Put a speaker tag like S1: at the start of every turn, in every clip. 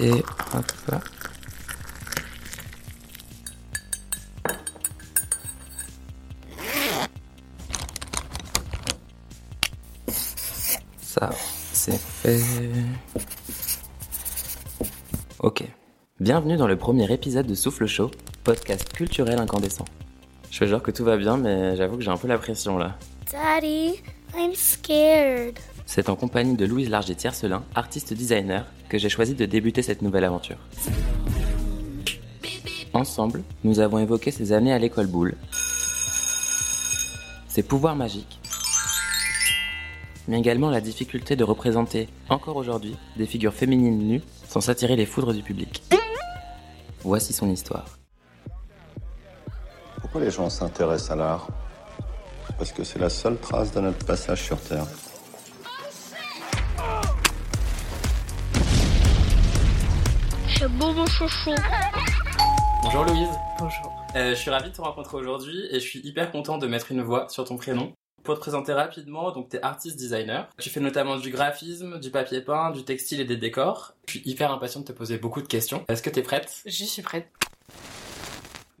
S1: Hop. Ça, c'est fait. Ok. Bienvenue dans le premier épisode de Souffle Chaud, podcast culturel incandescent. Je fais genre que tout va bien, mais j'avoue que j'ai un peu la pression là.
S2: Daddy, I'm scared.
S1: C'est en compagnie de Louise Larger-Tiercelin, artiste designer, que j'ai choisi de débuter cette nouvelle aventure. Ensemble, nous avons évoqué ses années à l'école boule, ses pouvoirs magiques, mais également la difficulté de représenter, encore aujourd'hui, des figures féminines nues sans attirer les foudres du public. Voici son histoire.
S3: Pourquoi les gens s'intéressent à l'art? Parce que c'est la seule trace de notre passage sur Terre.
S2: Chouchou.
S1: Bonjour Louise.
S4: Bonjour.
S1: Euh, je suis ravi de te rencontrer aujourd'hui et je suis hyper content de mettre une voix sur ton prénom. Pour te présenter rapidement, donc t'es artiste designer. Tu fais notamment du graphisme, du papier peint, du textile et des décors. Je suis hyper impatient de te poser beaucoup de questions. Est-ce que t'es prête?
S4: J'y suis prête.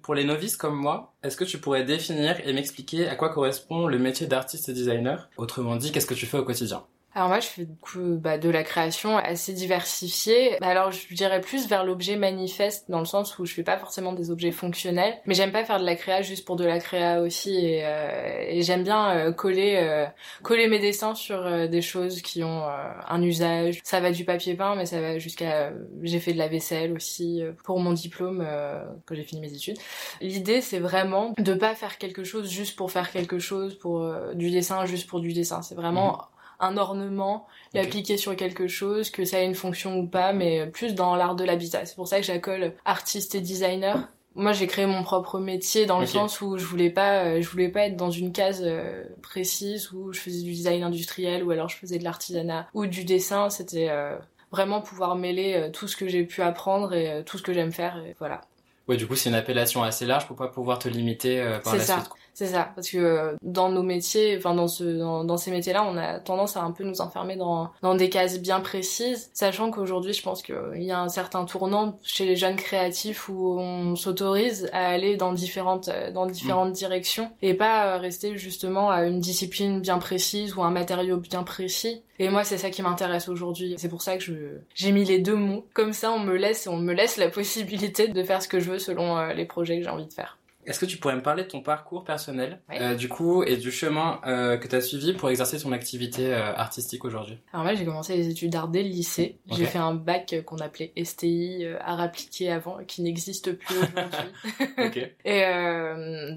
S1: Pour les novices comme moi, est-ce que tu pourrais définir et m'expliquer à quoi correspond le métier d'artiste designer? Autrement dit, qu'est-ce que tu fais au quotidien?
S4: Alors moi, je fais du coup bah, de la création assez diversifiée. Bah, alors je dirais plus vers l'objet manifeste dans le sens où je fais pas forcément des objets fonctionnels, mais j'aime pas faire de la créa juste pour de la créa aussi et, euh, et j'aime bien euh, coller euh, coller mes dessins sur euh, des choses qui ont euh, un usage. Ça va du papier peint, mais ça va jusqu'à j'ai fait de la vaisselle aussi euh, pour mon diplôme euh, quand j'ai fini mes études. L'idée c'est vraiment de pas faire quelque chose juste pour faire quelque chose, pour euh, du dessin juste pour du dessin. C'est vraiment un ornement,
S1: Ok.
S4: l'appliquer sur quelque chose, que ça ait une fonction ou pas, mais plus dans l'art de l'habitat. C'est pour ça que j'accole artiste et designer. Moi, j'ai créé mon propre métier dans le sens où je voulais pas, euh, je voulais pas être dans une case euh, précise où je faisais du design industriel ou alors je faisais de l'artisanat ou du dessin. C'était euh, vraiment pouvoir mêler tout ce que j'ai pu apprendre et tout ce que j'aime faire. Et voilà.
S1: Ouais, du coup, c'est une appellation assez large pour pas pouvoir te limiter euh, par la
S4: ça.
S1: suite.
S4: C'est ça, parce que euh, dans nos métiers, enfin dans ce dans, dans ces métiers-là, on a tendance à un peu nous enfermer dans dans des cases bien précises, sachant qu'aujourd'hui, je pense qu'il y a un certain tournant chez les jeunes créatifs où on s'autorise à aller dans différentes dans différentes directions et pas euh, rester justement à une discipline bien précise ou un matériau bien précis. Et moi, c'est ça qui m'intéresse aujourd'hui. C'est pour ça que je j'ai mis les deux mots. Comme ça, on me laisse on me laisse la possibilité de faire ce que je veux selon euh, les projets que j'ai envie de faire.
S1: Est-ce que tu pourrais me parler de ton parcours personnel, euh, du coup, et du chemin euh, que tu as suivi pour exercer ton activité euh, artistique aujourd'hui?
S4: Alors moi j'ai commencé les études d'art dès le lycée. J'ai fait un bac qu'on appelait STI, art appliqué avant, qui n'existe plus aujourd'hui. Et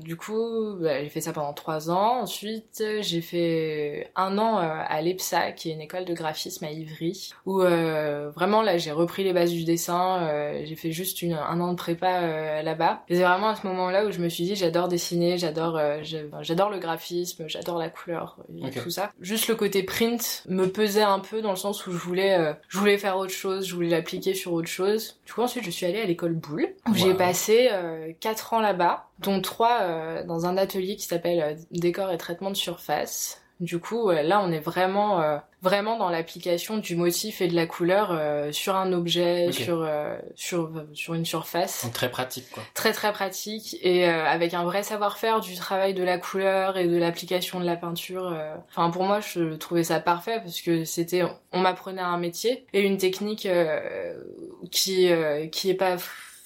S4: du coup bah, j'ai fait ça pendant trois ans. Ensuite j'ai fait un an à l'EPSA, qui est une école de graphisme à Ivry, où vraiment là j'ai repris les bases du dessin. j'ai fait juste une, un an de prépa là-bas. Et c'est vraiment à ce moment-là où je me suis dit j'adore dessiner, j'adore euh, j'adore le graphisme, j'adore la couleur et tout ça. Juste le côté print me pesait un peu dans le sens où je voulais euh, je voulais faire autre chose, je voulais l'appliquer sur autre chose. Du coup ensuite je suis allée à l'école Boulle où j'ai passé euh, quatre ans là-bas, dont trois euh, dans un atelier qui s'appelle euh, décor et traitement de surface. Du coup, là, on est vraiment, euh, vraiment dans l'application du motif et de la couleur euh, sur un objet, sur, euh, sur, sur une surface
S1: Donc très pratique, quoi.
S4: très très pratique et euh, avec un vrai savoir-faire du travail de la couleur et de l'application de la peinture. euh. Enfin pour moi je trouvais ça parfait parce que c'était on m'apprenait un métier et une technique euh, qui euh, qui est pas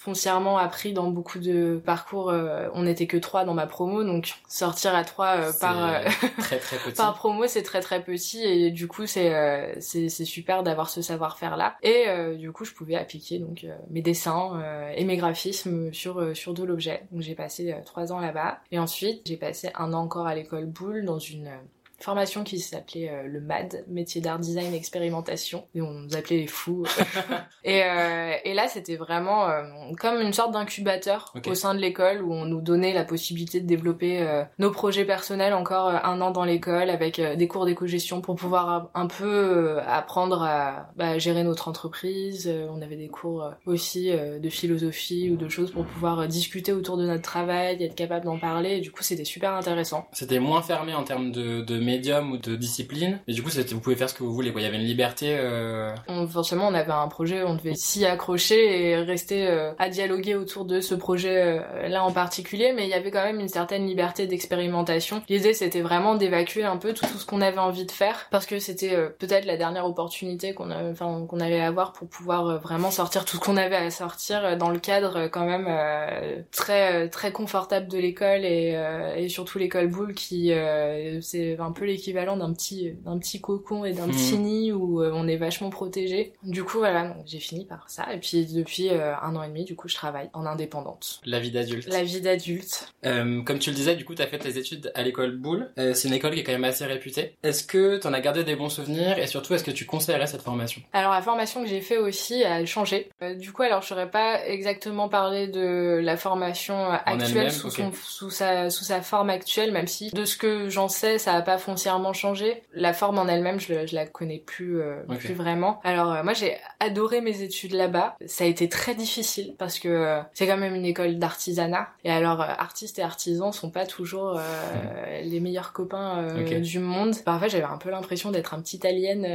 S4: foncièrement appris dans beaucoup de parcours. euh, on n'était que trois dans ma promo donc sortir à trois euh, par euh,
S1: très très petit.
S4: par promo, c'est très très petit et du coup c'est euh, super d'avoir ce savoir-faire là. Et du coup, je pouvais appliquer donc mes dessins et mes graphismes sur sur de l'objet. Donc j'ai passé trois ans là-bas et ensuite j'ai passé un an encore à l'école Boulle dans une euh, formation qui s'appelait euh, le MAD, métier d'art design expérimentation, et on nous appelait les fous. et, euh, et là, c'était vraiment euh, comme une sorte d'incubateur au sein de l'école où on nous donnait la possibilité de développer nos projets personnels encore un an dans l'école avec des cours d'éco-gestion pour pouvoir un peu apprendre à bah, gérer notre entreprise. On avait des cours aussi de philosophie ou de choses pour pouvoir discuter autour de notre travail, être capable d'en parler. Et du coup, c'était super intéressant.
S1: C'était moins fermé en termes de, de médium ou de discipline. Et du coup, vous pouvez faire ce que vous voulez. Quoi. Il y avait une liberté. euh,
S4: On, forcément, on avait un projet, on devait s'y accrocher et rester euh, à dialoguer autour de ce projet-là en particulier, mais il y avait quand même une certaine liberté d'expérimentation. L'idée, c'était vraiment d'évacuer un peu tout, ce qu'on avait envie de faire, parce que c'était euh, peut-être la dernière opportunité qu'on enfin, qu'on allait avoir pour pouvoir euh, vraiment sortir tout ce qu'on avait à sortir euh, dans le cadre euh, quand même euh, très euh, très confortable de l'école et, euh, et surtout l'école boule qui euh, c'est un peu l'équivalent d'un petit d'un petit cocon et d'un
S1: Mhm.
S4: petit nid où euh, on est vachement protégé. Du coup voilà, j'ai fini par ça et puis depuis euh, un an et demi du coup je travaille en indépendante.
S1: La vie d'adulte.
S4: La vie d'adulte.
S1: Euh, comme tu le disais, du coup, t'as fait tes études à l'école Boulle. Euh, c'est une école qui est quand même assez réputée. Est-ce que t'en as gardé des bons souvenirs? Et surtout, est-ce que tu conseillerais cette formation?
S4: Alors la formation que j'ai fait aussi a changé. Euh, du coup alors je saurais pas exactement parler de la formation
S1: En
S4: actuelle sous,
S1: ok.
S4: son, sous, sa, sous sa forme actuelle, même si de ce que j'en sais ça a pas foncièrement changé. La forme en elle-même je, je la connais plus, euh, plus vraiment. Alors euh, moi j'ai adoré mes études là-bas. Ça a été très difficile parce que euh, c'est quand même une école d'artisanat. Et alors artistes et artisans sont pas toujours les meilleurs copains du monde. Parfois j'avais un peu l'impression d'être un petit alien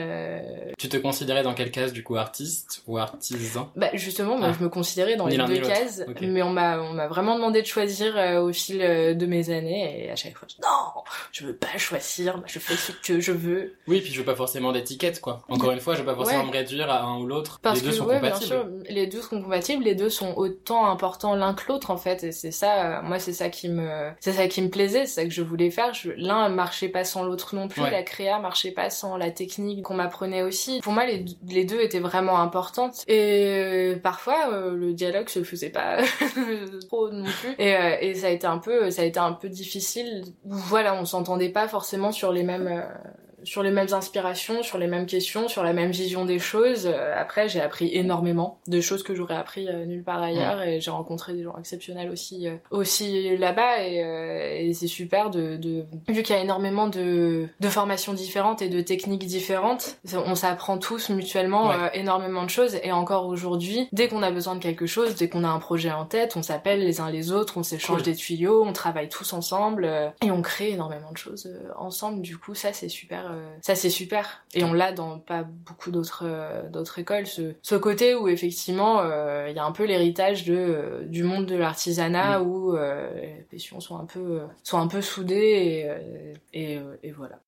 S1: Tu te considérais dans quelle case, du coup, artiste ou artisan?
S4: Bah justement, moi
S1: Ah.
S4: je me considérais dans
S1: Ni
S4: les deux cases, mais on m'a on m'a vraiment demandé de choisir au fil de mes années et à chaque fois je dis, non, je veux pas choisir, bah, je fais ce que je veux
S1: Oui, puis je veux pas forcément d'étiquette, quoi. Encore une fois, je veux pas forcément
S4: Ouais.
S1: me réduire à un ou l'autre.
S4: parce
S1: Les deux
S4: que
S1: sont
S4: ouais, bien
S1: compatibles.
S4: sûr, les deux sont compatibles, les deux sont autant importants l'un que l'autre en fait et c'est ça euh, moi c'est ça qui me c'est ça qui me plaisait, c'est ça que je voulais faire, Je- l'un marchait pas sans l'autre non plus,
S1: Ouais.
S4: la créa marchait pas sans la technique qu'on m'apprenait aussi. Pour moi les, les deux étaient vraiment importantes et euh, parfois euh, le dialogue se faisait pas trop non plus et, euh, et ça a été un peu ça a été un peu difficile. Voilà, on s'entendait pas forcément sur les mêmes euh, sur les mêmes inspirations, sur les mêmes questions, sur la même vision des choses. Euh, Après, j'ai appris énormément de choses que j'aurais appris euh, nulle part ailleurs et j'ai rencontré des gens exceptionnels aussi euh, aussi là-bas et, et c'est super de, de vu qu'il y a énormément de de formations différentes et de techniques différentes, on s'apprend tous mutuellement
S1: Ouais.
S4: euh, énormément de choses et encore aujourd'hui, dès qu'on a besoin de quelque chose, dès qu'on a un projet en tête, on s'appelle les uns les autres, on s'échange
S1: Cool.
S4: des tuyaux, on travaille tous ensemble et on crée énormément de choses ensemble. Du coup, ça c'est super, euh, ça c'est super. Et on l'a dans pas beaucoup d'autres euh, d'autres écoles, ce, ce côté où effectivement euh, il y a un peu l'héritage de du monde de l'artisanat où euh, les passions sont un peu sont un peu soudées et et, et voilà.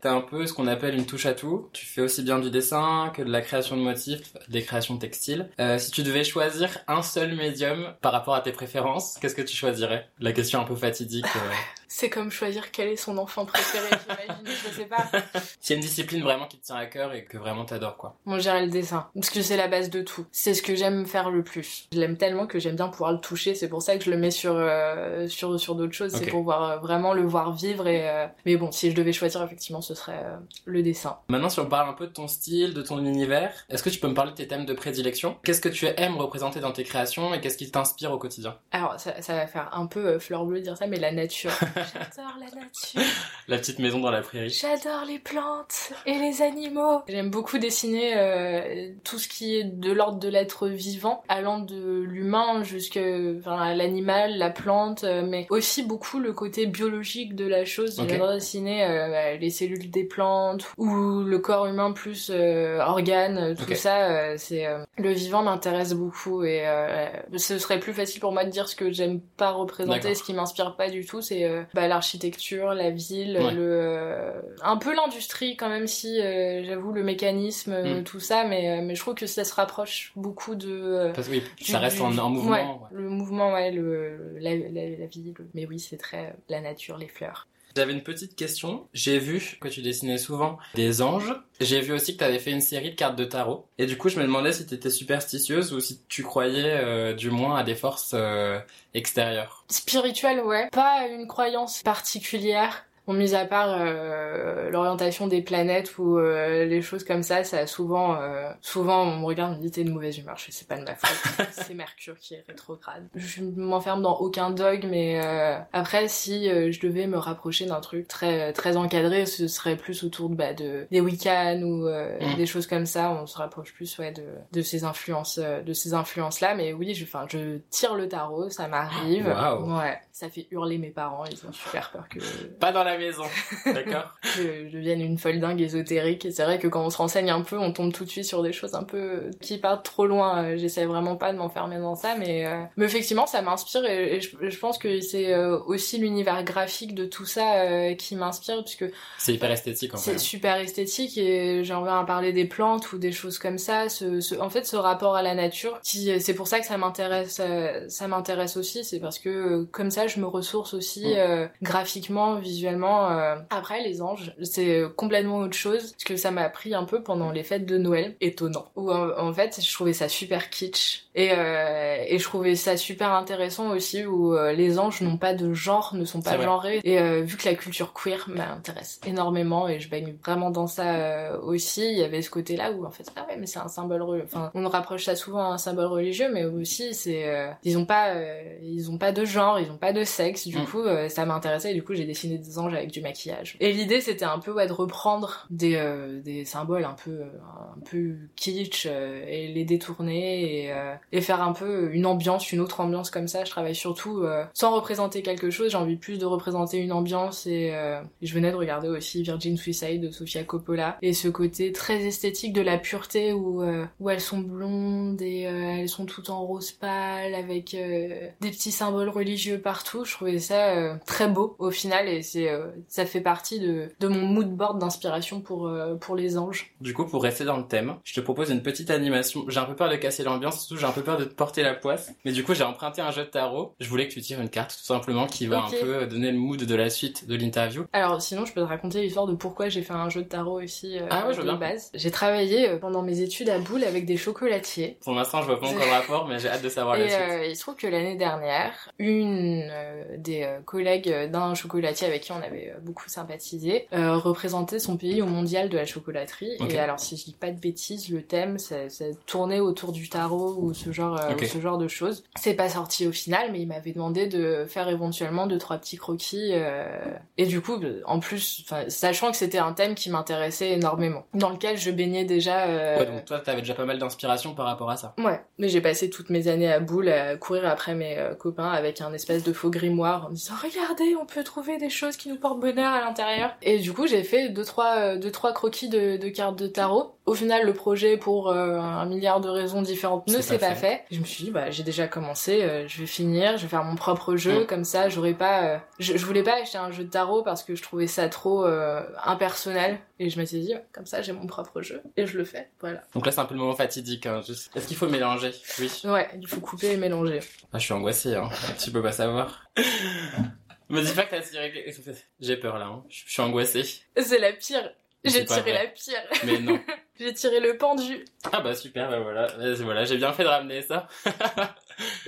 S1: T'as un peu ce qu'on appelle une touche à tout. Tu fais aussi bien du dessin que de la création de motifs, des créations textiles. Euh, si tu devais choisir un seul médium par rapport à tes préférences, qu'est-ce que tu choisirais? La question un peu fatidique. euh.
S4: C'est comme choisir quel est son enfant préféré, j'imagine, je sais pas.
S1: A une discipline vraiment qui te tient à cœur et que vraiment t'adores, quoi.
S4: Moi, j'irais le dessin. Parce que c'est la base de tout. C'est ce que j'aime faire le plus. Je l'aime tellement que j'aime bien pouvoir le toucher. C'est pour ça que je le mets sur, euh, sur, sur d'autres choses. C'est pour voir, euh, vraiment le voir vivre et, euh, mais bon, si je devais choisir, effectivement, ce serait le dessin.
S1: Maintenant, si on parle un peu de ton style, de ton univers, est-ce que tu peux me parler de tes thèmes de prédilection? Qu'est-ce que tu aimes représenter dans tes créations et qu'est-ce qui t'inspire au quotidien?
S4: Alors, ça, ça va faire un peu fleur bleue dire ça, mais la nature. J'adore la nature.
S1: La petite maison dans la prairie.
S4: J'adore les plantes et les animaux. J'aime beaucoup dessiner euh, tout ce qui est de l'ordre de l'être vivant, allant de l'humain jusqu'à enfin, l'animal, la plante, euh, mais aussi beaucoup le côté biologique de la chose.
S1: Ok.
S4: J'adore dessiner euh, bah, les cellules des plantes ou le corps humain plus euh, organes, tout ça. c'est le vivant m'intéresse beaucoup et ce serait plus facile pour moi de dire ce que j'aime pas représenter, ce qui m'inspire pas du tout, c'est bah, l'architecture, la ville,
S1: Ouais.
S4: le euh, un peu l'industrie quand même si euh, j'avoue le mécanisme, euh,
S1: Mm.
S4: tout ça, mais euh, mais je trouve que ça se rapproche beaucoup de euh,
S1: Parce que oui,
S4: du-
S1: ça reste en, en mouvement.
S4: ouais,
S1: ouais.
S4: le mouvement, ouais, le la, la, la ville. Mais oui, c'est très euh, la nature, les fleurs.
S1: J'avais une petite question. J'ai vu que tu dessinais souvent des anges. J'ai vu aussi que tu avais fait une série de cartes de tarot. Et du coup, je me demandais si tu étais superstitieuse ou si tu croyais euh, du moins à des forces euh, extérieures.
S4: Spirituel, ouais. Pas une croyance particulière. Bon, mis à part euh, l'orientation des planètes ou euh, les choses comme ça, ça a souvent, euh, souvent on me regarde, on me dit t'es de mauvaise humeur. Je sais c'est pas de ma faute, c'est Mercure qui est rétrograde. Je m'enferme dans aucun dogme, mais euh, après si euh, je devais me rapprocher d'un truc très très encadré, ce serait plus autour de, bah, de des week-ends ou euh,
S1: Mm.
S4: des choses comme ça. On se rapproche plus ouais de de ces influences, de ces influences là. Mais oui, je, enfin, je tire le tarot, ça m'arrive.
S1: Waouh.
S4: Ouais, ça fait hurler mes parents, ils ont super peur que
S1: Pas dans la maison. D'accord
S4: je, je devienne une folle dingue ésotérique. Et c'est vrai que quand on se renseigne un peu, on tombe tout de suite sur des choses un peu qui partent trop loin. Euh, J'essaie vraiment pas de m'enfermer dans ça, mais, euh, mais effectivement, ça m'inspire et, je, je pense que c'est euh, aussi l'univers graphique de tout ça euh, qui m'inspire, puisque
S1: C'est hyper esthétique en fait.
S4: c'est super esthétique et j'ai envie d'en parler des plantes ou des choses comme ça. Ce, ce- en fait, ce rapport à la nature, qui c'est pour ça que ça m'intéresse, ça m'intéresse aussi, c'est parce que comme ça, je me ressource aussi
S1: Mm.
S4: euh, graphiquement, visuellement. euh. Après, les anges, c'est complètement autre chose, parce que ça m'a pris un peu pendant les fêtes de Noël, étonnant. Où en, en fait, je trouvais ça super kitsch et euh, et je trouvais ça super intéressant aussi où les anges n'ont pas de genre, ne sont pas genrés. Et vu que la culture queer m'intéresse énormément et je baigne vraiment dans ça aussi, il y avait ce côté-là où en fait ah ouais mais c'est un symbole religieux. Enfin on rapproche ça souvent à un symbole religieux, mais aussi c'est ils ont pas ils ont pas de genre, ils ont pas de sexe. Du
S1: Mm.
S4: coup euh, ça m'intéressait et du coup j'ai dessiné des anges avec du maquillage. Et l'idée c'était un peu ouais de reprendre des euh, des symboles un peu euh, un peu kitsch euh, et les détourner et et faire un peu une ambiance, une autre ambiance comme ça. Je travaille surtout sans représenter quelque chose, j'ai envie plus de représenter une ambiance et je venais de regarder aussi Virgin Suicide de Sofia Coppola et ce côté très esthétique de la pureté où où elles sont blondes et elles sont toutes en rose pâle avec des petits symboles religieux partout. Je trouvais ça euh, très beau au final et c'est euh, ça fait partie de de mon mood board d'inspiration pour euh, pour les anges.
S1: Du coup, pour rester dans le thème, je te propose une petite animation. J'ai un peu peur de casser l'ambiance, surtout j'ai un peu peur de te porter la poisse. Mais du coup, j'ai emprunté un jeu de tarot. Je voulais que tu tires une carte, tout simplement, qui va un peu donner le mood de la suite de l'interview.
S4: Alors sinon, je peux te raconter l'histoire de pourquoi j'ai fait un jeu de tarot aussi
S1: Ah ouais, je
S4: de
S1: bien.
S4: base. J'ai travaillé pendant mes études à Boule avec des chocolatiers.
S1: Pour l'instant, je vois pas encore le rapport, mais j'ai hâte de savoir la
S4: Et
S1: suite.
S4: euh, il se trouve que l'année dernière, une des euh, collègues d'un chocolatier avec qui on avait euh, beaucoup sympathisé euh, représentait son pays au mondial de la chocolaterie. Et alors, si je dis pas de bêtises, le thème, ça, ça tournait autour du tarot ou ce genre, euh,
S1: Ok.
S4: ou ce genre de choses. C'est pas sorti au final, mais il m'avait demandé de faire éventuellement deux trois petits croquis. euh, Et du coup, en plus, sachant que c'était un thème qui m'intéressait énormément, dans lequel je baignais déjà. euh,
S1: Ouais, donc toi, t'avais déjà pas mal d'inspiration par rapport à ça.
S4: Ouais, mais j'ai passé toutes mes années à boule à courir après mes euh, copains avec un espèce de grimoire en disant regardez, on peut trouver des choses qui nous portent bonheur à l'intérieur. Et du coup, j'ai fait deux trois euh, deux trois croquis de, de cartes de tarot. Au final, le projet pour euh, un milliard de raisons différentes ne s'est
S1: pas
S4: pas fait. Je me suis dit bah j'ai déjà commencé, euh, je vais finir, je vais faire mon propre jeu
S1: Mm.
S4: comme ça, j'aurais pas euh, je, je voulais pas acheter un jeu de tarot parce que je trouvais ça trop euh, impersonnel et je m'étais dit comme ça j'ai mon propre jeu et je le fais. Voilà.
S1: Donc là, c'est un peu le moment fatidique. Hein. juste. Est-ce qu'il faut mélanger? Oui.
S4: Ouais, il faut couper et mélanger.
S1: Ah, je suis angoissé, hein. Tu peux pas savoir. Me dis pas que t'as tiré... J'ai peur, là. Hein. Je suis angoissé.
S4: C'est la pire. J'ai tiré
S1: vrai.
S4: la pire.
S1: Mais non.
S4: J'ai tiré le pendu.
S1: Ah bah super, bah voilà. Vas-y, Voilà, j'ai bien fait de ramener ça.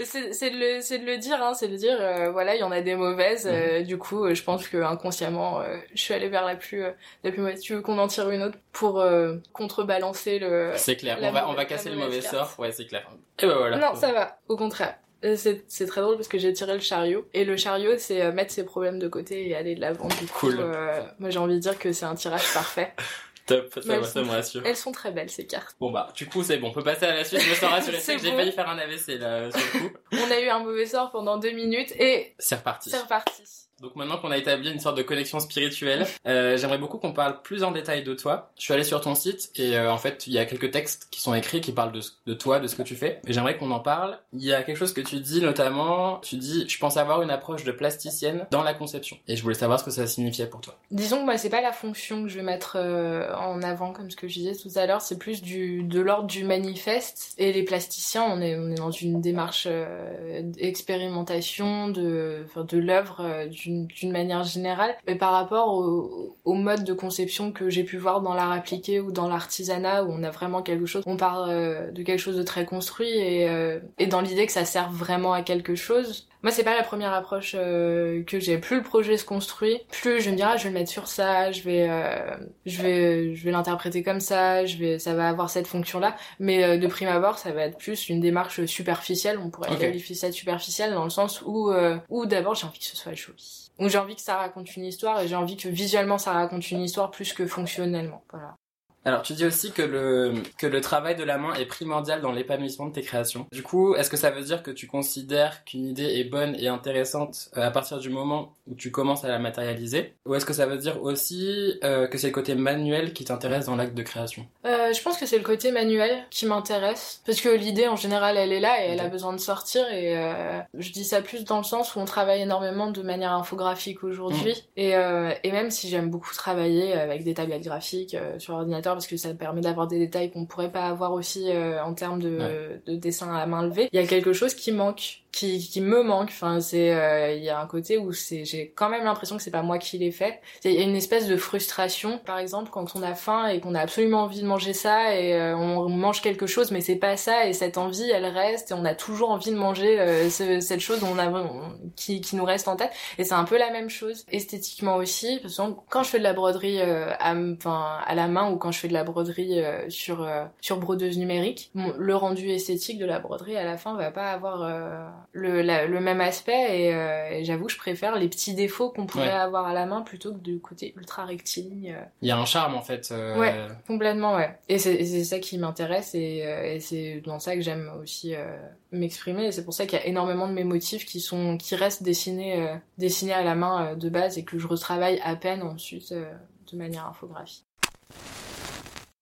S4: C'est de le c'est de le dire hein, c'est de dire euh, voilà il y en a des mauvaises. euh, du coup euh, je pense que inconsciemment euh, je suis allée vers la plus euh, la plus mauvaise. Tu veux qu'on en tire une autre pour euh, contrebalancer le.
S1: C'est clair.
S4: la
S1: On va, on va casser le mauvais sort. Ouais, c'est clair. Et bah voilà.
S4: Non ça va. Au contraire. C'est c'est très drôle parce que j'ai tiré le chariot et le chariot c'est mettre ses problèmes de côté et aller de l'avant. Du coup
S1: Cool.
S4: euh, moi j'ai envie de dire que c'est un tirage parfait.
S1: Top, ça,
S4: Mais elles
S1: va, ça me rassure.
S4: Elles sont très belles ces cartes.
S1: Bon bah, du coup, c'est bon. On peut passer à la suite. Je me sens rassuré.
S4: C'est
S1: que j'ai failli faire un AVC, là, sur le coup.
S4: On a eu un mauvais sort pendant deux minutes et
S1: C'est reparti.
S4: c'est reparti.
S1: Donc maintenant qu'on a établi une sorte de connexion spirituelle, euh, j'aimerais beaucoup qu'on parle plus en détail de toi. Je suis allé sur ton site et euh, en fait il y a quelques textes qui sont écrits qui parlent de, toi, de ce que tu fais. Et j'aimerais qu'on en parle. Il y a quelque chose que tu dis notamment, tu dis je pense avoir une approche de plasticienne dans la conception. Et je voulais savoir ce que ça signifiait pour toi.
S4: Disons que moi c'est pas la fonction que je vais mettre euh, en avant comme ce que je disais tout à l'heure, c'est plus du de l'ordre du manifeste et les plasticiens on est on est dans une démarche euh, d'expérimentation de de l'œuvre euh, d'une manière générale mais par rapport au, au mode de conception que j'ai pu voir dans l'art appliqué ou dans l'artisanat où on a vraiment quelque chose on parle euh, de quelque chose de très construit et euh, et dans l'idée que ça serve vraiment à quelque chose moi, c'est pas la première approche euh, que j'ai. Plus le projet se construit, plus je me dirais, ah, je vais le mettre sur ça, je vais, euh, je vais, je vais l'interpréter comme ça, je vais, ça va avoir cette fonction-là. Mais euh, de prime abord, ça va être plus une démarche superficielle. On pourrait qualifier ça de superficielle dans le sens où, euh, où d'abord, j'ai envie que ce soit joli. Où j'ai envie que ça raconte une histoire et j'ai envie que visuellement ça raconte une histoire plus que fonctionnellement. Voilà.
S1: Alors tu dis aussi que le, que le travail de la main est primordial dans l'épanouissement de tes créations. Du coup, est-ce que ça veut dire que tu considères qu'une idée est bonne et intéressante euh, à partir du moment où tu commences à la matérialiser? Ou est-ce que ça veut dire aussi euh, que c'est le côté manuel qui t'intéresse dans l'acte de création?
S4: Euh, je pense que c'est le côté manuel qui m'intéresse. Parce que l'idée en général elle est là et elle a besoin de sortir et euh, je dis ça plus dans le sens où on travaille énormément de manière infographique aujourd'hui.
S1: Mm.
S4: et, et même si j'aime beaucoup travailler avec des tablettes graphiques sur ordinateur parce que ça me permet d'avoir des détails qu'on pourrait pas avoir aussi euh, en termes de,
S1: Ouais.
S4: de dessin à main levée, il y a quelque chose qui manque qui, qui me manque. Enfin c'est euh, il y a un côté où c'est j'ai quand même l'impression que c'est pas moi qui l'ai fait. Il y a une espèce de frustration, par exemple, quand on a faim et qu'on a absolument envie de manger ça et euh, on mange quelque chose, mais c'est pas ça et cette envie, elle reste et on a toujours envie de manger euh, ce- cette chose dont on a, on- qui, qui nous reste en tête. Et c'est un peu la même chose esthétiquement aussi, parce que quand je fais de la broderie euh, à, à la main ou quand je fais de la broderie euh, sur euh, sur brodeuse numérique, le rendu esthétique de la broderie à la fin va pas avoir euh, le, la- le même aspect et, et j'avoue que je préfère les petits défauts qu'on pourrait
S1: Ouais.
S4: avoir à la main plutôt que du côté ultra rectiligne.
S1: Il y a un charme en fait.
S4: Ouais. Complètement, ouais. Et c'est ça qui m'intéresse et, et c'est dans ça que j'aime aussi m'exprimer. Et c'est pour ça qu'il y a énormément de mes motifs qui sont qui restent dessinés dessinés à la main de base et que je retravaille à peine ensuite de manière infographique.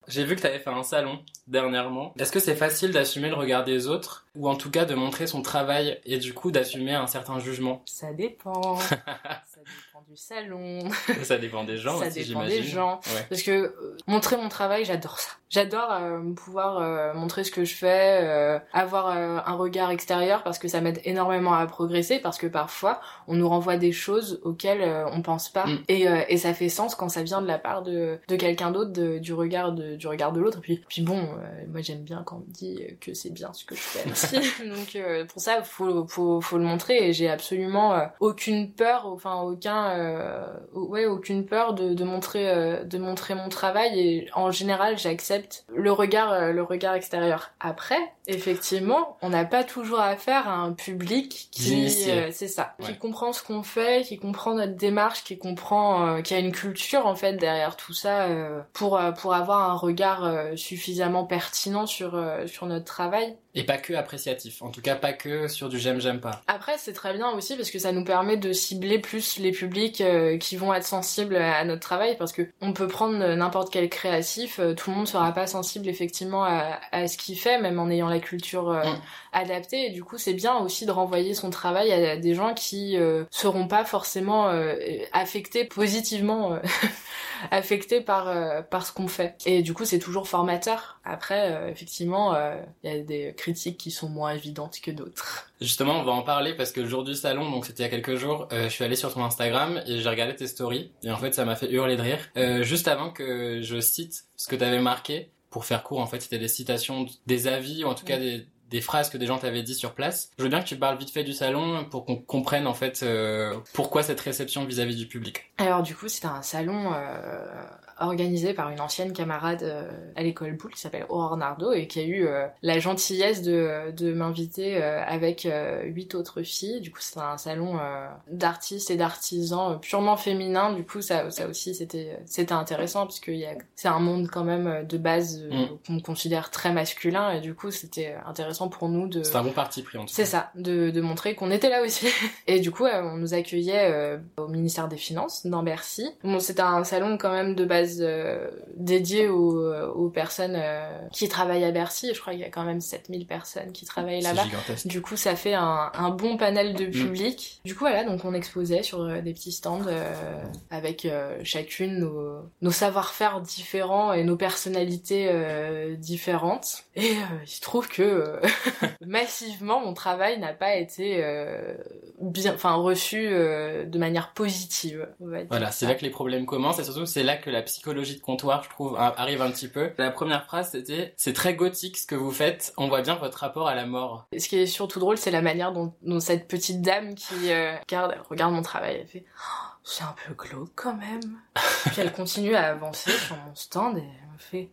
S1: J'ai vu que tu avais fait un salon dernièrement. Est-ce que c'est facile d'assumer le regard des autres ou en tout cas de montrer son travail et du coup d'assumer un certain jugement?
S4: Ça dépend. ça dépend du salon.
S1: Ça dépend des gens
S4: Ça
S1: aussi,
S4: dépend des gens.
S1: Ouais.
S4: Parce que euh, montrer mon travail, j'adore ça. J'adore euh, pouvoir euh, montrer ce que je fais, euh, avoir euh, un regard extérieur parce que ça m'aide énormément à progresser parce que parfois on nous renvoie des choses auxquelles euh, on pense pas
S1: Mm.
S4: et, euh, et ça fait sens quand ça vient de la part de, de quelqu'un d'autre, du regard de, du regard de l'autre. Et puis, puis bon, euh, moi j'aime bien quand on me dit que c'est bien ce que je fais aussi. Donc euh, pour ça, faut, faut, faut le montrer et j'ai absolument euh, aucune peur, enfin aucun, euh, ouais, aucune peur de, montrer, euh, de montrer mon travail et en général j'accepte le regard, euh, le regard extérieur. Après, effectivement, on n'a pas toujours affaire à un public qui, euh, c'est ça, qui comprend ce qu'on fait, qui comprend notre démarche, qui comprend, euh, qui a une culture en fait derrière tout ça euh, pour euh, pour avoir un regard euh, suffisamment pertinent sur euh, sur notre travail.
S1: Et pas que appréciatif. En tout cas, pas que sur du j'aime, j'aime pas.
S4: Après, c'est très bien aussi parce que ça nous permet de cibler plus les publics euh, qui vont être sensibles à notre travail parce que on peut prendre n'importe quel créatif, euh, tout le monde sera pas sensible effectivement à, à ce qu'il fait, même en ayant la culture euh,
S1: Mm.
S4: adaptée. Et du coup, c'est bien aussi de renvoyer son travail à des gens qui euh, seront pas forcément euh, affectés positivement, euh, affectés par par ce qu'on fait. Et du coup, c'est toujours formateur. Après, effectivement, il y a des critiques qui sont moins évidentes que d'autres.
S1: Justement, on va en parler parce que le jour du salon, donc c'était il y a quelques jours, je suis allé sur ton Instagram et j'ai regardé tes stories et en fait ça m'a fait hurler de rire. Juste avant que je cite ce que t'avais marqué, pour faire court en fait c'était des citations des avis ou en tout cas des, des phrases que des gens t'avaient dit sur place. Je veux bien que tu parles vite fait du salon pour qu'on comprenne en fait euh, pourquoi cette réception vis-à-vis du public.
S4: Alors du coup, c'était un salon euh, organisé par une ancienne camarade euh, à l'école Boulle qui s'appelle Aurore Nardo et qui a eu euh, la gentillesse de, de m'inviter euh, avec huit autres filles. Du coup, c'était un salon d'artistes et d'artisans purement féminins. Du coup, ça, ça aussi, c'était c'était intéressant parce que c'est un monde quand même de base euh,
S1: Mm.
S4: qu'on considère très masculin et du coup, c'était intéressant pour nous de
S1: C'est un bon parti pris en tout
S4: c'est ça, de, de montrer qu'on était là aussi. Et du coup, on nous accueillait au ministère des Finances, dans Bercy. Bon, c'était un salon quand même de base euh, dédié aux, euh, aux personnes euh, qui travaillent à Bercy. Je crois qu'il y a quand même 7000 personnes qui travaillent là-bas. Du coup, ça fait un, un bon panel
S1: Mm.
S4: de public. Du coup, voilà, donc on exposait sur des petits stands euh, avec euh, chacune nos, nos savoir-faire différents et nos personnalités euh, différentes. Et euh, il se trouve que euh, massivement, mon travail n'a pas été euh, bien, enfin reçu euh, de manière positive. on va dire
S1: Voilà, c'est là que les problèmes commencent et surtout c'est là que la psychologie de comptoir, je trouve, arrive un petit peu. La première phrase c'était c'est très gothique ce que vous faites, on voit bien votre rapport à la mort.
S4: Ce qui est surtout drôle, c'est la manière dont, cette petite dame qui euh, regarde, regarde mon travail, elle fait Oh, c'est un peu glauque quand même. Puis elle continue à avancer sur mon stand et elle me fait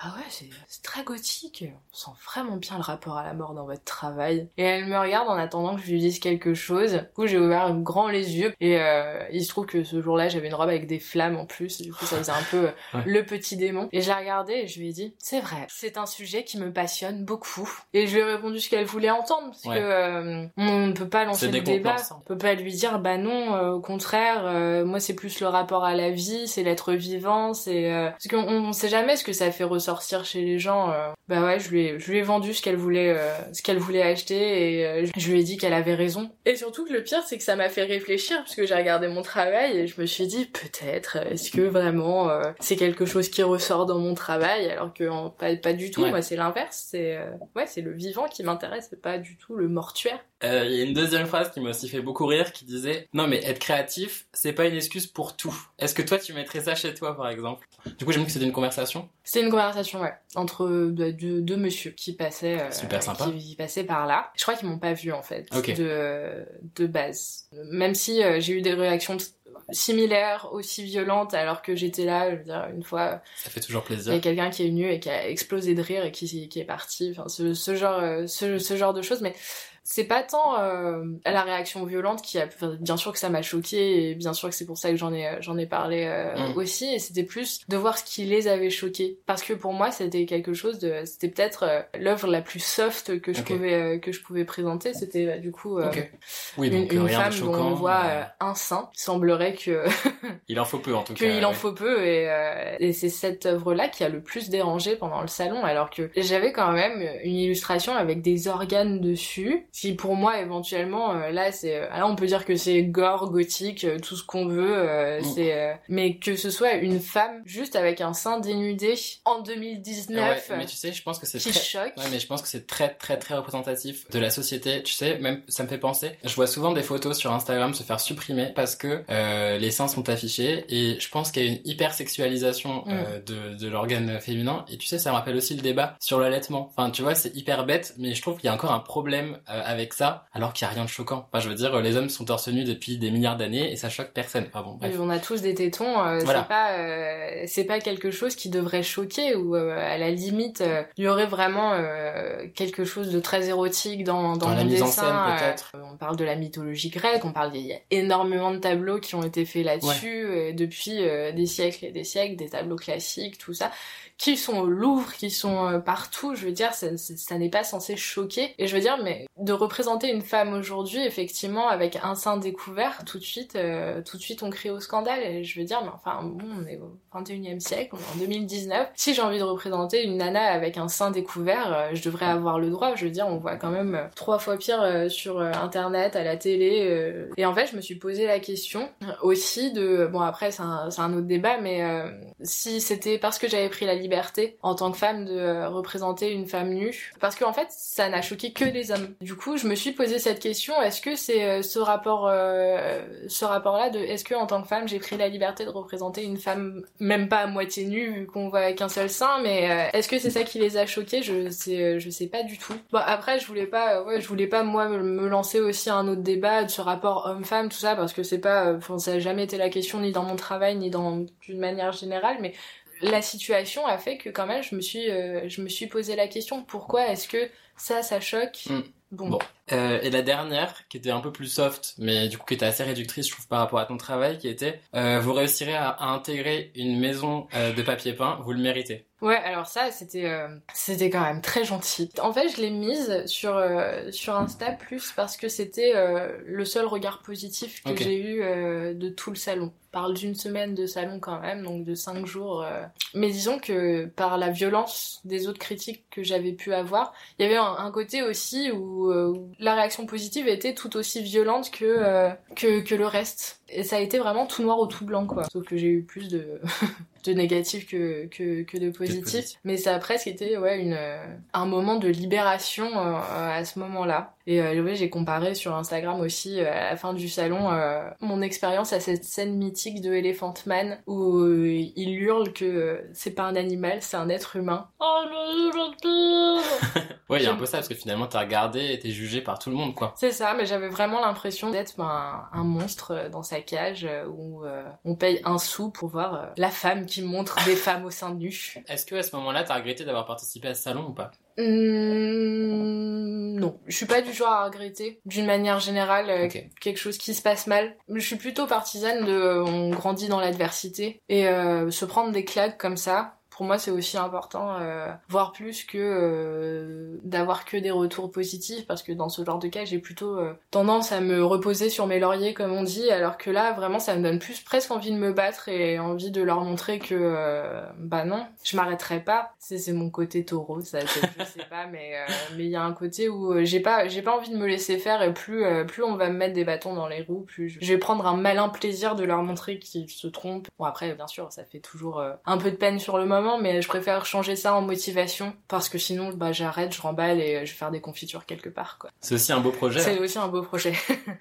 S4: ah ouais, c'est très gothique. On sent vraiment bien le rapport à la mort dans votre travail. Et elle me regarde en attendant que je lui dise quelque chose. Du coup, j'ai ouvert grand les yeux et euh, il se trouve que ce jour-là, j'avais une robe avec des flammes en plus. Du coup, ça faisait un peu euh,
S1: Ouais.
S4: le petit démon. Et je l'ai regardé et je lui ai dit, c'est vrai, c'est un sujet qui me passionne beaucoup. Et je lui ai répondu ce qu'elle voulait entendre parce
S1: Ouais.
S4: que euh, on ne peut pas lancer le débat. On peut pas lui dire, bah non, euh, au contraire, euh, moi c'est plus le rapport à la vie, c'est l'être vivant, c'est euh, parce qu'on on sait jamais ce que ça fait ressortir chez les gens. euh. Bah ouais, je lui ai, je lui ai vendu ce qu'elle voulait, euh, ce qu'elle voulait acheter et euh, je lui ai dit qu'elle avait raison. Et surtout que le pire, c'est que ça m'a fait réfléchir parce que j'ai regardé mon travail et je me suis dit peut-être, est-ce que vraiment euh, c'est quelque chose qui ressort dans mon travail alors que en- pas, pas du tout.
S1: Ouais.
S4: Moi, c'est l'inverse. C'est euh, ouais, c'est le vivant qui m'intéresse, c'est pas du tout le mortuaire.
S1: Euh, Il y a une deuxième phrase qui m'a aussi fait beaucoup rire qui disait Non, mais être créatif, c'est pas une excuse pour tout. Est-ce que toi, tu mettrais ça chez toi, par exemple? Du coup, j'aime que c'était une conversation.
S4: C'est une conversation, ouais, entre euh, deux, monsieur qui passaient, euh,
S1: Super sympa.
S4: qui, qui passaient par là. Je crois qu'ils m'ont pas vu en fait, de, de base. Même si euh, j'ai eu des réactions similaires, aussi violentes, alors que j'étais là, je veux dire, une fois,
S1: Ça fait toujours
S4: il y
S1: plaisir.
S4: a quelqu'un qui est venu et qui a explosé de rire et qui, qui est parti. Enfin, ce, ce genre, euh, ce, ce genre de choses, mais c'est pas tant euh, la réaction violente qui a, enfin, bien sûr que ça m'a choqué et bien sûr que c'est pour ça que j'en ai, euh, j'en ai parlé euh,
S1: Mm.
S4: aussi. Et c'était plus de voir ce qui les avait choqués, parce que pour moi c'était quelque chose de, c'était peut-être euh, l'œuvre la plus soft que je pouvais, euh, que je pouvais présenter. C'était du coup. euh,
S1: Ok. Oui,
S4: Une,
S1: donc
S4: une
S1: euh, rien
S4: femme
S1: de
S4: dont on voit un sein, il semblerait que
S1: Il en faut peu, en tout cas.
S4: qu'il en faut peu et, euh, et c'est cette œuvre-là qui a le plus dérangé pendant le salon alors que j'avais quand même une illustration avec des organes dessus qui pour moi éventuellement euh, là c'est euh, là on peut dire que c'est gore gothique euh, tout ce qu'on veut euh,
S1: Mm.
S4: c'est euh, mais que ce soit une femme juste avec un sein dénudé en 2019
S1: Ouais, mais tu sais, je pense que c'est très...
S4: choque
S1: Ouais, mais je pense que c'est très très très représentatif de la société. Tu sais, même ça me fait penser. Je vois souvent des photos sur Instagram se faire supprimer parce que euh, les seins sont affichés et je pense qu'il y a une hyper sexualisation euh, de, de l'organe féminin. Et tu sais, ça me rappelle aussi le débat sur l'allaitement. Enfin, tu vois, c'est hyper bête, mais je trouve qu'il y a encore un problème euh, avec ça, alors qu'il y a rien de choquant. Enfin, je veux dire, les hommes sont torse nu depuis des milliards d'années et ça choque personne. Bon, bref.
S4: On a tous des tétons, euh,
S1: Voilà.
S4: c'est pas euh, c'est pas quelque chose qui devrait choquer ou euh, à la limite euh, il y aurait vraiment euh, quelque chose de très érotique dans dans,
S1: Dans la mise en
S4: dessin.
S1: scène,
S4: euh,
S1: peut-être.
S4: on parle de la mythologie grecque, on parle il y a énormément de tableaux qui ont été faits là-dessus depuis euh, des siècles et des siècles, des tableaux classiques, tout ça qui sont au Louvre, qui sont euh, partout, je veux dire, ça, n'est pas censé choquer. Et je veux dire, mais de représenter une femme aujourd'hui, effectivement, avec un sein découvert, tout de suite, euh, tout de suite, on crie au scandale. Et je veux dire, mais enfin, bon, on est au 21e siècle, on est en 2019. Si j'ai envie de représenter une nana avec un sein découvert, euh, je devrais avoir le droit. Je veux dire, on voit quand même euh, trois fois pire sur Internet, à la télé. Et en fait, je me suis posé la question aussi de, bon après, c'est un, autre débat, mais si c'était parce que j'avais pris la en tant que femme de euh, représenter une femme nue. Parce qu'en fait ça n'a choqué que les hommes. Du coup je me suis posé cette question est-ce que c'est euh, ce rapport euh, ce rapport là de est-ce que en tant que femme j'ai pris la liberté de représenter une femme même pas à moitié nue vu qu'on voit qu'un seul sein mais est-ce que c'est ça qui les a choqués? Je sais sais pas du tout. Bon après je voulais pas je voulais pas moi me, lancer aussi à un autre débat de ce rapport homme-femme tout ça parce que c'est pas enfin ça a jamais été la question ni dans mon travail ni dans d'une manière générale mais la situation a fait que quand même je me suis euh, je me suis posé la question pourquoi est-ce que ça ça choque
S1: Mm.
S4: bon,
S1: Bon. Euh, et la dernière, qui était un peu plus soft, mais du coup qui était assez réductrice, je trouve, par rapport à ton travail, qui était euh, vous réussirez à, à intégrer une maison euh, de papier peint, vous le méritez.
S4: Ouais, alors ça, c'était euh, c'était quand même très gentil. En fait, je l'ai mise sur euh, sur Insta plus parce que c'était euh, le seul regard positif que j'ai eu euh, de tout le salon. On parle d'une semaine de salon quand même, donc de cinq jours. euh. Mais disons que par la violence des autres critiques que j'avais pu avoir, il y avait un, un côté aussi où, où la réaction positive était tout aussi violente que euh, que que le reste. Et ça a été vraiment tout noir ou tout blanc quoi. Sauf que j'ai eu plus de de négatif que, que, que de positif.
S1: positif.
S4: Mais ça a presque été ouais, une, euh, un moment de libération euh, à ce moment-là. Et euh, ouais, j'ai comparé sur Instagram aussi, euh, à la fin du salon, euh, mon expérience à cette scène mythique de Elephant Man où euh, il hurle que euh, c'est pas un animal, c'est un être humain. Oh le
S1: Ouais, il y a un peu ça, parce que finalement t'es regardé et t'es jugé par tout le monde, quoi.
S4: C'est ça, mais j'avais vraiment l'impression d'être ben, un, un monstre dans sa cage où euh, on paye un sou pour voir euh, la femme qui montre des femmes au sein nu.
S1: Est-ce que à ce moment-là, t'as regretté d'avoir participé à ce salon ou pas?
S4: Hum, non, je suis pas du genre à regretter. D'une manière générale, euh, quelque chose qui se passe mal. Je suis plutôt partisane de on grandit dans l'adversité et euh, se prendre des claques comme ça. Pour moi, c'est aussi important, euh, voire plus que euh, d'avoir que des retours positifs, parce que dans ce genre de cas, j'ai plutôt euh, tendance à me reposer sur mes lauriers, comme on dit, alors que là, vraiment, ça me donne plus presque envie de me battre et envie de leur montrer que, bah non, je m'arrêterai pas. C'est mon côté taureau, ça, je sais pas, mais il y a un côté où j'ai pas pas envie de me laisser faire et plus on va me mettre des bâtons dans les roues, plus je, je vais prendre un malin plaisir de leur montrer qu'ils se trompent. Bon après, bien sûr, ça fait toujours un peu de peine sur le moment, mais je préfère changer ça en motivation parce que sinon, bah j'arrête, je remballe et je vais faire des confitures quelque part, quoi.
S1: C'est aussi un beau projet.
S4: C'est aussi un beau projet.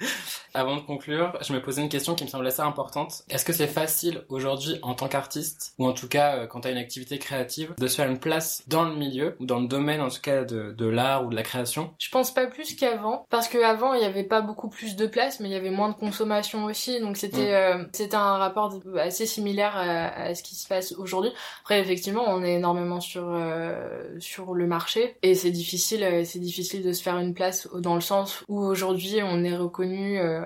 S1: Avant de conclure, je me posais une question qui me semble assez importante. Est-ce que c'est facile aujourd'hui en tant qu'artiste, ou en tout cas euh, quand tu as une activité créative, de se faire une place dans le milieu, ou dans le domaine en tout cas de, de l'art ou de la création?
S4: Je pense pas plus qu'avant, parce qu'avant il y avait pas beaucoup plus de place, mais il y avait moins de consommation aussi, donc c'était euh, c'était un rapport assez similaire à, à ce qui se passe aujourd'hui. Après effectivement on est énormément sur euh, sur le marché et c'est difficile euh, c'est difficile de se faire une place dans le sens où aujourd'hui on est reconnu euh,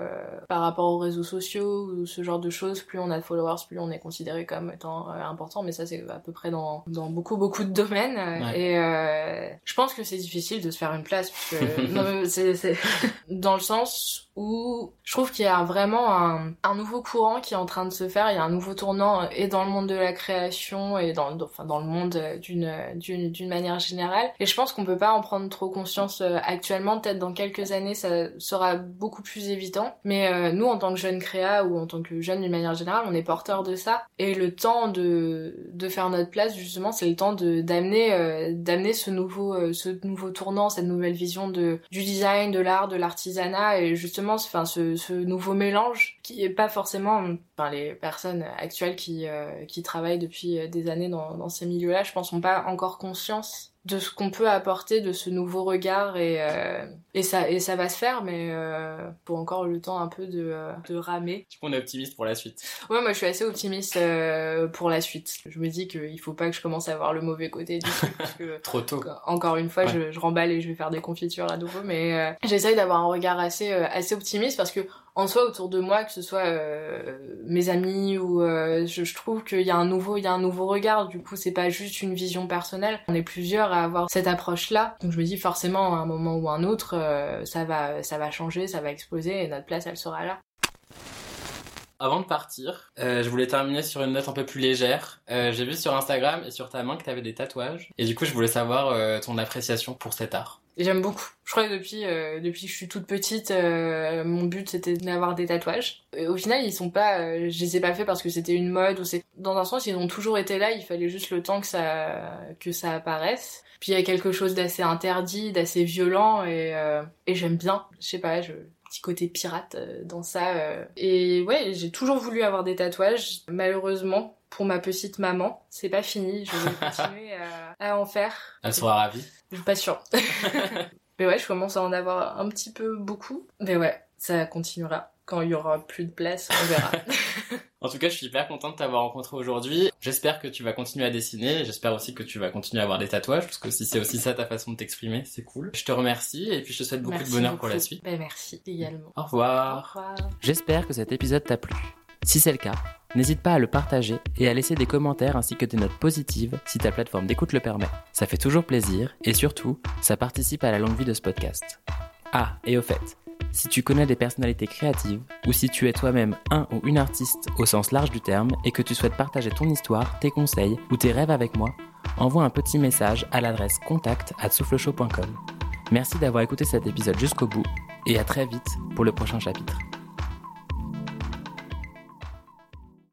S4: par rapport aux réseaux sociaux ou ce genre de choses. Plus on a de followers, plus on est considéré comme étant euh, important, mais ça c'est à peu près dans dans beaucoup beaucoup de domaines
S1: Ouais.
S4: et euh, je pense que c'est difficile de se faire une place parce que non, c'est c'est dans le sens où je trouve qu'il y a vraiment un, nouveau courant qui est en train de se faire, il y a un nouveau tournant euh, et dans le monde de la création et dans, le monde euh, d'une d'une manière générale. Et je pense qu'on peut pas en prendre trop conscience euh, actuellement. Peut-être dans quelques années, ça sera beaucoup plus évident. Mais euh, nous, en tant que jeunes créa ou en tant que jeunes d'une manière générale, on est porteurs de ça. Et le temps de faire notre place, justement, c'est le temps d'amener euh, ce nouveau euh, tournant, cette nouvelle vision du design, de l'art, de l'artisanat et justement, enfin ce, nouveau mélange qui est pas forcément, enfin les personnes actuelles qui euh, qui travaillent depuis des années dans dans ces milieux-là, je pense, n'ont pas encore conscience de ce qu'on peut apporter de ce nouveau regard et euh, et ça et ça va se faire mais euh, pour encore le temps un peu de euh, de ramer
S1: Je on est optimiste pour la suite.
S4: Ouais, moi je suis assez optimiste euh, pour la suite. Je me dis qu'il faut pas que je commence à voir le mauvais côté du truc parce que
S1: Trop tôt.
S4: encore une fois,
S1: Ouais.
S4: je, je remballe et je vais faire des confitures à nouveau, mais euh, j'essaye d'avoir un regard assez euh, assez optimiste parce que en soi autour de moi, que ce soit euh, mes amis ou euh, je, trouve qu'il y a un nouveau il y a un nouveau regard. Du coup, c'est pas juste une vision personnelle. On est plusieurs à avoir cette approche là. Donc je me dis forcément à un moment ou un autre, euh, ça va ça va changer, ça va exploser et notre place elle sera là.
S1: Avant de partir, euh, je voulais terminer sur une note un peu plus légère. Euh, J'ai vu sur Instagram et sur ta main que t'avais des tatouages. Et du coup, je voulais savoir euh, ton appréciation pour cet art.
S4: J'aime beaucoup. Je crois que depuis, depuis que je suis toute petite, mon but c'était d'avoir des tatouages. Au final, ils sont pas, je les ai pas fait parce que c'était une mode ou c'est, dans un sens, ils ont toujours été là. Il fallait juste le temps que ça, que ça apparaisse. Puis il y a quelque chose d'assez interdit, d'assez violent et, et j'aime bien. Je sais pas, je, petit côté pirate euh, dans ça. euh. Et ouais, j'ai toujours voulu avoir des tatouages. Malheureusement, pour ma petite maman, c'est pas fini. Je vais continuer à, à en faire.
S1: Elle sera ravie.
S4: Je suis pas sûre. Mais ouais, je commence à en avoir un petit peu beaucoup. Mais ouais, ça continuera. Quand il y aura plus de place, on verra.
S1: En tout cas, je suis hyper contente de t'avoir rencontré aujourd'hui. J'espère que tu vas continuer à dessiner. J'espère aussi que tu vas continuer à avoir des tatouages, parce que si c'est aussi ça ta façon de t'exprimer, c'est cool. Je te remercie et puis je te souhaite beaucoup
S4: Merci
S1: de bonheur pour la suite.
S4: Ben, merci également.
S1: Au
S4: Au
S1: revoir.
S4: revoir.
S5: J'espère que cet épisode t'a plu. Si c'est le cas, n'hésite pas à le partager et à laisser des commentaires ainsi que des notes positives si ta plateforme d'écoute le permet. Ça fait toujours plaisir et surtout, ça participe à la longue vie de ce podcast. Ah, et au fait, si tu connais des personnalités créatives ou si tu es toi-même un ou une artiste au sens large du terme et que tu souhaites partager ton histoire, tes conseils ou tes rêves avec moi, envoie un petit message à l'adresse contact at. Merci d'avoir écouté cet épisode jusqu'au bout et à très vite pour le prochain chapitre.